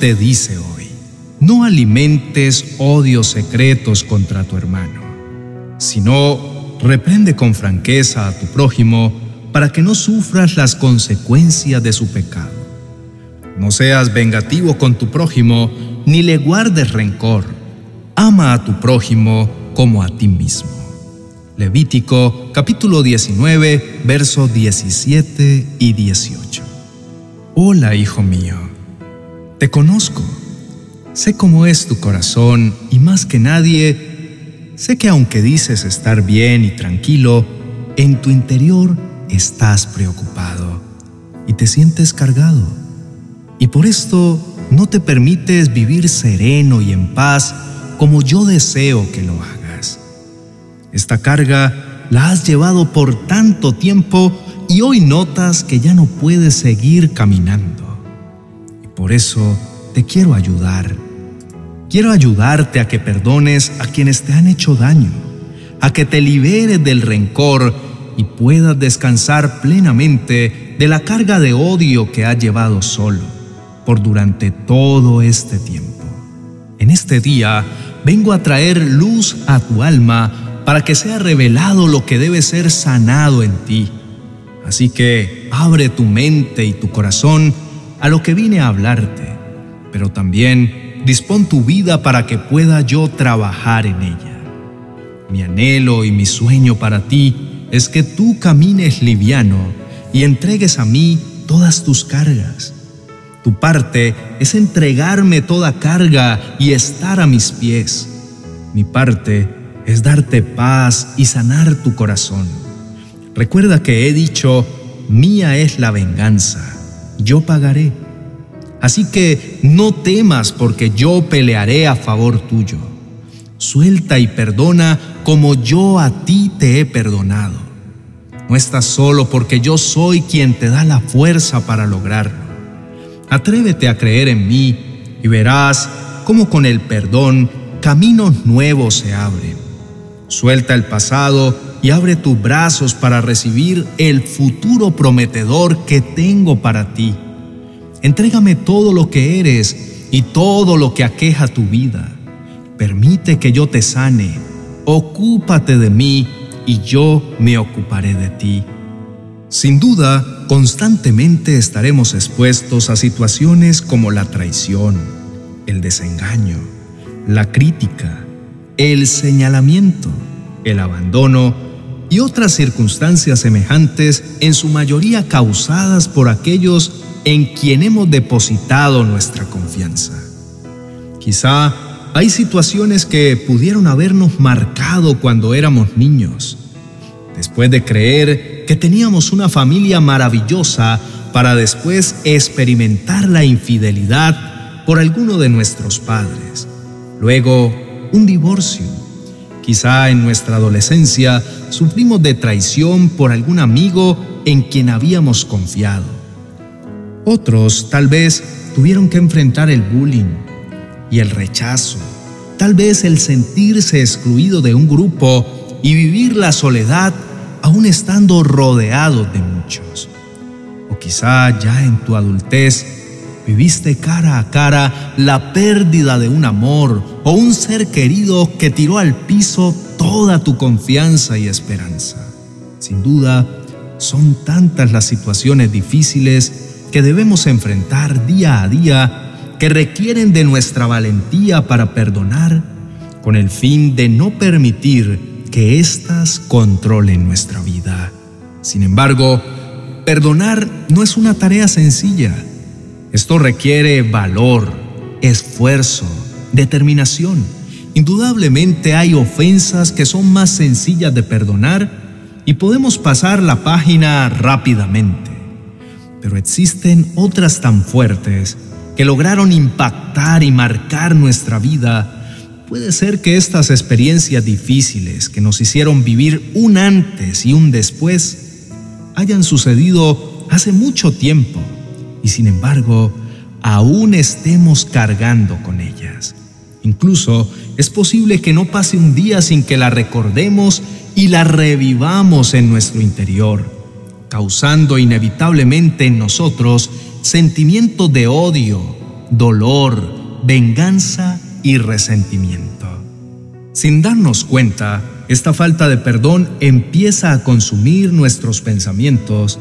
te dice hoy, no alimentes odios secretos contra tu hermano, sino reprende con franqueza a tu prójimo para que no sufras las consecuencias de su pecado. No seas vengativo con tu prójimo, ni le guardes rencor. Ama a tu prójimo como a ti mismo. Levítico capítulo 19, versos 17 y 18. Hola, hijo mío. Te conozco. Sé cómo es tu corazón y más que nadie, sé que aunque dices estar bien y tranquilo, en tu interior estás preocupado y te sientes cargado. Y por esto no te permites vivir sereno y en paz como yo deseo que lo hagas. Esta carga la has llevado por tanto tiempo y hoy notas que ya no puedes seguir caminando. Por eso te quiero ayudar. Quiero ayudarte a que perdones a quienes te han hecho daño, a que te liberes del rencor y puedas descansar plenamente de la carga de odio que has llevado solo por durante todo este tiempo. En este día vengo a traer luz a tu alma para que sea revelado lo que debe ser sanado en ti. Así que abre tu mente y tu corazón a lo que vine a hablarte, pero también dispón tu vida para que pueda yo trabajar en ella. Mi anhelo y mi sueño para ti es que tú camines liviano y entregues a mí todas tus cargas. Tu parte es entregarme toda carga y estar a mis pies. Mi parte es darte paz y sanar tu corazón. Recuerda que he dicho, mía es la venganza, yo pagaré. Así que no temas porque yo pelearé a favor tuyo. Suelta y perdona como yo a ti te he perdonado. No estás solo porque yo soy quien te da la fuerza para lograrlo. Atrévete a creer en mí y verás cómo con el perdón caminos nuevos se abren. Suelta el pasado y abre tus brazos para recibir el futuro prometedor que tengo para ti. Entrégame todo lo que eres y todo lo que aqueja tu vida. Permite que yo te sane. Ocúpate de mí y yo me ocuparé de ti. Sin duda, constantemente estaremos expuestos a situaciones como la traición, el desengaño, la crítica, el señalamiento, el abandono y otras circunstancias semejantes, en su mayoría causadas por aquellos en quien hemos depositado nuestra confianza. Quizá hay situaciones que pudieron habernos marcado cuando éramos niños, después de creer que teníamos una familia maravillosa para después experimentar la infidelidad por alguno de nuestros padres. Luego, un divorcio. Quizá en nuestra adolescencia sufrimos de traición por algún amigo en quien habíamos confiado. Otros tal vez tuvieron que enfrentar el bullying y el rechazo, tal vez el sentirse excluido de un grupo y vivir la soledad aún estando rodeado de muchos. O quizá ya en tu adultez viviste cara a cara la pérdida de un amor o un ser querido que tiró al piso toda tu confianza y esperanza. Sin duda, son tantas las situaciones difíciles que debemos enfrentar día a día que requieren de nuestra valentía para perdonar con el fin de no permitir que éstas controlen nuestra vida. Sin embargo, perdonar no es una tarea sencilla. Esto requiere valor, esfuerzo, determinación. Indudablemente hay ofensas que son más sencillas de perdonar y podemos pasar la página rápidamente. Pero existen otras tan fuertes que lograron impactar y marcar nuestra vida, puede ser que estas experiencias difíciles que nos hicieron vivir un antes y un después hayan sucedido hace mucho tiempo y sin embargo aún estemos cargando con ellas. Incluso es posible que no pase un día sin que la recordemos y la revivamos en nuestro interior, causando inevitablemente en nosotros sentimientos de odio, dolor, venganza y resentimiento. Sin darnos cuenta, esta falta de perdón empieza a consumir nuestros pensamientos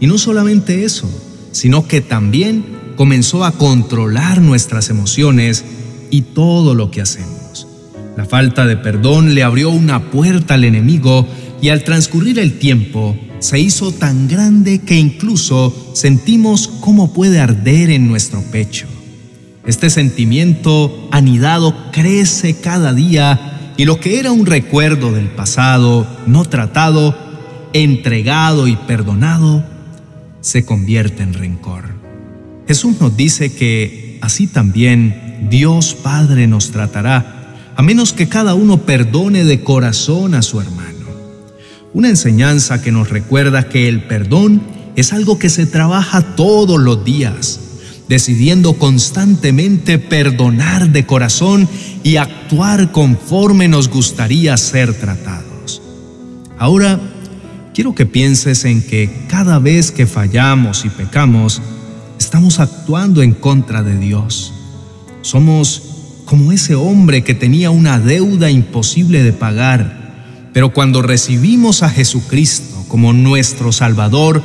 y no solamente eso, sino que también comenzó a controlar nuestras emociones y todo lo que hacemos. La falta de perdón le abrió una puerta al enemigo y al transcurrir el tiempo se hizo tan grande que incluso sentimos cómo puede arder en nuestro pecho. Este sentimiento anidado crece cada día y lo que era un recuerdo del pasado, no tratado, entregado y perdonado, se convierte en rencor. Jesús nos dice que así también Dios Padre nos tratará, a menos que cada uno perdone de corazón a su hermano. Una enseñanza que nos recuerda que el perdón es algo que se trabaja todos los días, decidiendo constantemente perdonar de corazón y actuar conforme nos gustaría ser tratados. Ahora, quiero que pienses en que cada vez que fallamos y pecamos, estamos actuando en contra de Dios. Somos como ese hombre que tenía una deuda imposible de pagar pero cuando recibimos a Jesucristo como nuestro Salvador,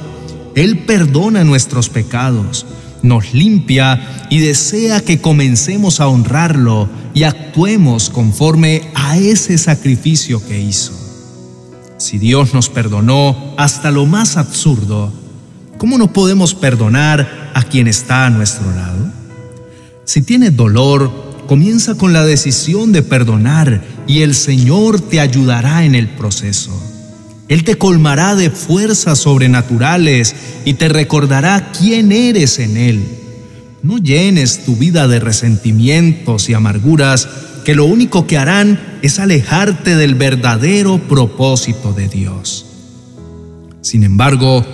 Él perdona nuestros pecados, nos limpia y desea que comencemos a honrarlo y actuemos conforme a ese sacrificio que hizo. Si Dios nos perdonó hasta lo más absurdo, ¿cómo no podemos perdonar a quien está a nuestro lado? Si tienes dolor, Comienza con la decisión de perdonar y el Señor te ayudará en el proceso. Él te colmará de fuerzas sobrenaturales y te recordará quién eres en Él. No llenes tu vida de resentimientos y amarguras que lo único que harán es alejarte del verdadero propósito de Dios. Sin embargo,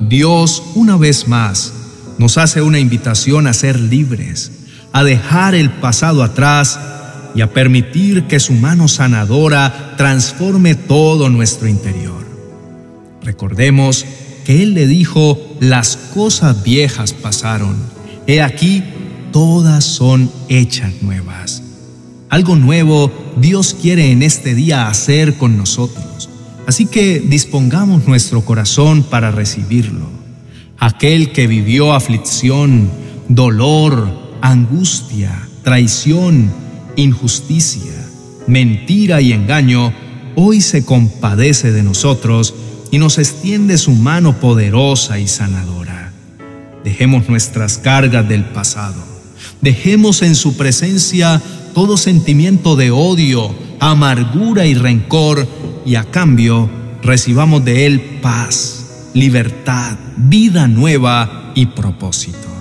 Dios una vez más nos hace una invitación a ser libres a dejar el pasado atrás y a permitir que su mano sanadora transforme todo nuestro interior. Recordemos que Él le dijo, las cosas viejas pasaron, he aquí, todas son hechas nuevas. Algo nuevo Dios quiere en este día hacer con nosotros, así que dispongamos nuestro corazón para recibirlo. Aquel que vivió aflicción, dolor, angustia, traición, injusticia, mentira y engaño, hoy se compadece de nosotros y nos extiende su mano poderosa y sanadora. Dejemos nuestras cargas del pasado. Dejemos en su presencia todo sentimiento de odio, amargura y rencor y a cambio recibamos de Él paz, libertad, vida nueva y propósito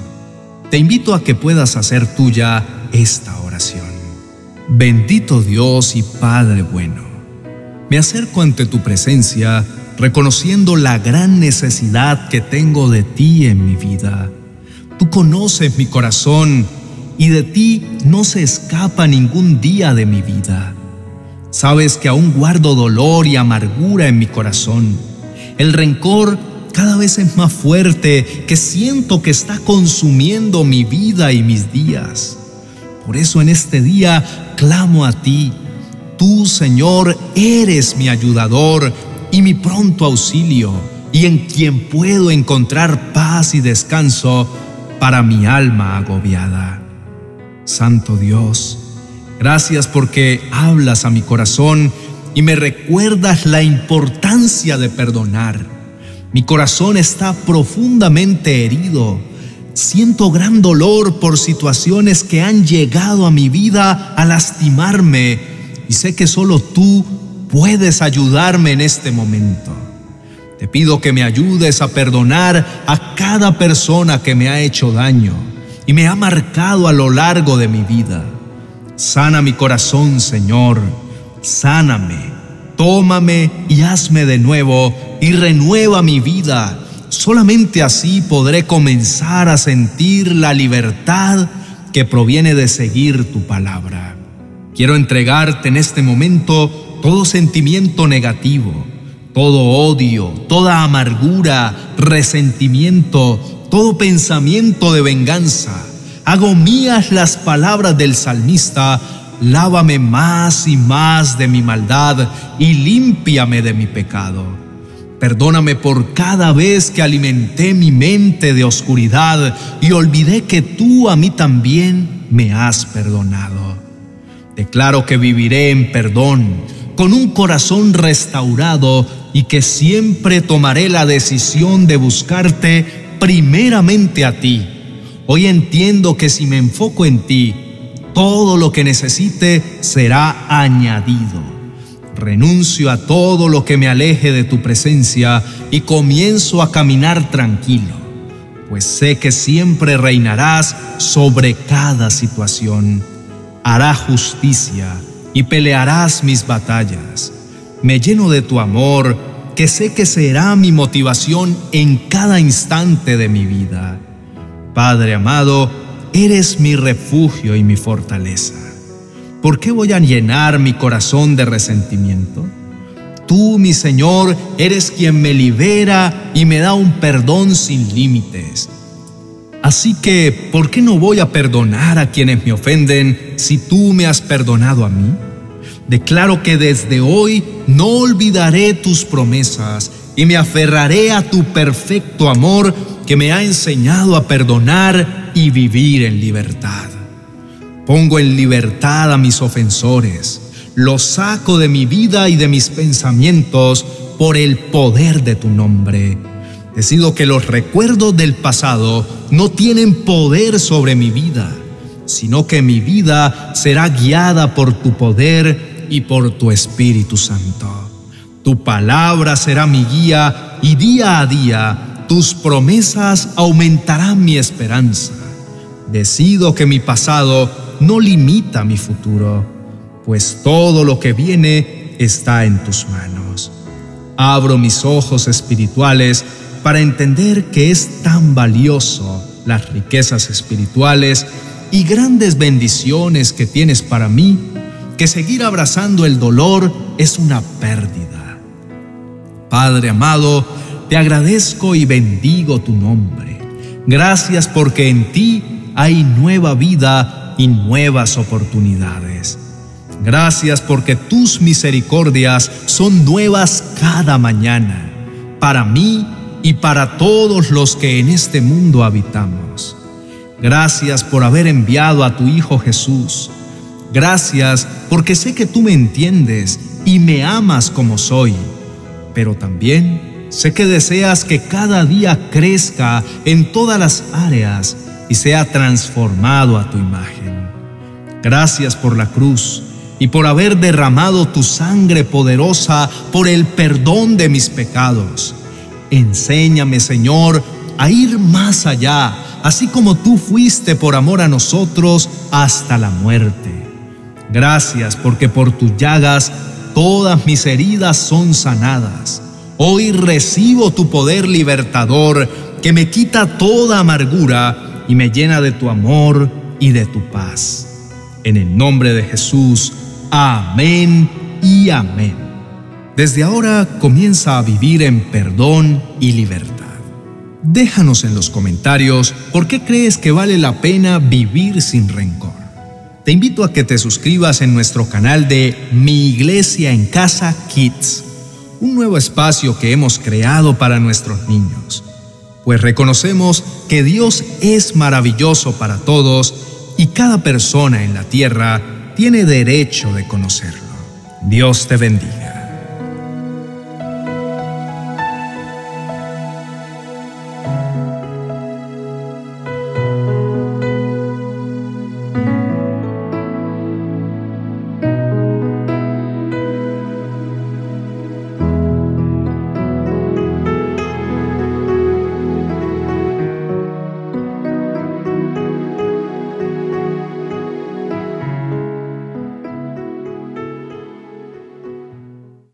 te invito a que puedas hacer tuya esta oración. Bendito Dios y Padre bueno, me acerco ante tu presencia reconociendo la gran necesidad que tengo de ti en mi vida. Tú conoces mi corazón y de ti no se escapa ningún día de mi vida. Sabes que aún guardo dolor y amargura en mi corazón. El rencor cada vez es más fuerte, que siento que está consumiendo mi vida y mis días. Por eso en este día clamo a ti. Tú, Señor, eres mi ayudador y mi pronto auxilio, y en quien puedo encontrar paz y descanso para mi alma agobiada. Santo Dios, gracias porque hablas a mi corazón y me recuerdas la importancia de perdonar mi corazón está profundamente herido. Siento gran dolor por situaciones que han llegado a mi vida a lastimarme y sé que solo tú puedes ayudarme en este momento. Te pido que me ayudes a perdonar a cada persona que me ha hecho daño y me ha marcado a lo largo de mi vida. Sana mi corazón, Señor. Sáname tómame y hazme de nuevo y renueva mi vida. Solamente así podré comenzar a sentir la libertad que proviene de seguir tu palabra. Quiero entregarte en este momento todo sentimiento negativo, todo odio, toda amargura, resentimiento, todo pensamiento de venganza. Hago mías las palabras del salmista, lávame más y más de mi maldad y límpiame de mi pecado. Perdóname por cada vez que alimenté mi mente de oscuridad y olvidé que tú a mí también me has perdonado. Declaro que viviré en perdón, con un corazón restaurado y que siempre tomaré la decisión de buscarte primeramente a ti. Hoy entiendo que si me enfoco en ti, todo lo que necesite será añadido. Renuncio a todo lo que me aleje de tu presencia y comienzo a caminar tranquilo, pues sé que siempre reinarás sobre cada situación. Hará justicia y pelearás mis batallas. Me lleno de tu amor, que sé que será mi motivación en cada instante de mi vida. Padre amado, eres mi refugio y mi fortaleza. ¿Por qué voy a llenar mi corazón de resentimiento? Tú, mi Señor, eres quien me libera y me da un perdón sin límites. Así que, ¿por qué no voy a perdonar a quienes me ofenden si tú me has perdonado a mí? Declaro que desde hoy no olvidaré tus promesas y me aferraré a tu perfecto amor que me ha enseñado a perdonar y vivir en libertad. Pongo en libertad a mis ofensores, los saco de mi vida y de mis pensamientos por el poder de tu nombre. Decido que los recuerdos del pasado no tienen poder sobre mi vida, sino que mi vida será guiada por tu poder y por tu Espíritu Santo. Tu palabra será mi guía y día a día tus promesas aumentarán mi esperanza. Decido que mi pasado no limita mi futuro, pues todo lo que viene está en tus manos. Abro mis ojos espirituales para entender que es tan valioso las riquezas espirituales y grandes bendiciones que tienes para mí que seguir abrazando el dolor es una pérdida. Padre amado, te agradezco y bendigo tu nombre. Gracias porque en ti hay nueva vida y nuevas oportunidades. Gracias porque tus misericordias son nuevas cada mañana, para mí y para todos los que en este mundo habitamos. Gracias por haber enviado a tu Hijo Jesús Gracias porque sé que tú me entiendes y me amas como soy, pero también sé que deseas que cada día crezca en todas las áreas y sea transformado a tu imagen. Gracias por la cruz y por haber derramado tu sangre poderosa por el perdón de mis pecados. Enséñame, Señor, a ir más allá, así como tú fuiste por amor a nosotros hasta la muerte. Gracias porque por tus llagas todas mis heridas son sanadas. Hoy recibo tu poder libertador que me quita toda amargura y me llena de tu amor y de tu paz. En el nombre de Jesús, amén y amén. Desde ahora comienza a vivir en perdón y libertad. Déjanos en los comentarios por qué crees que vale la pena vivir sin rencor te invito a que te suscribas en nuestro canal de Mi Iglesia en Casa Kids, un nuevo espacio que hemos creado para nuestros niños, pues reconocemos que Dios es maravilloso para todos y cada persona en la tierra tiene derecho de conocerlo. Dios te bendiga.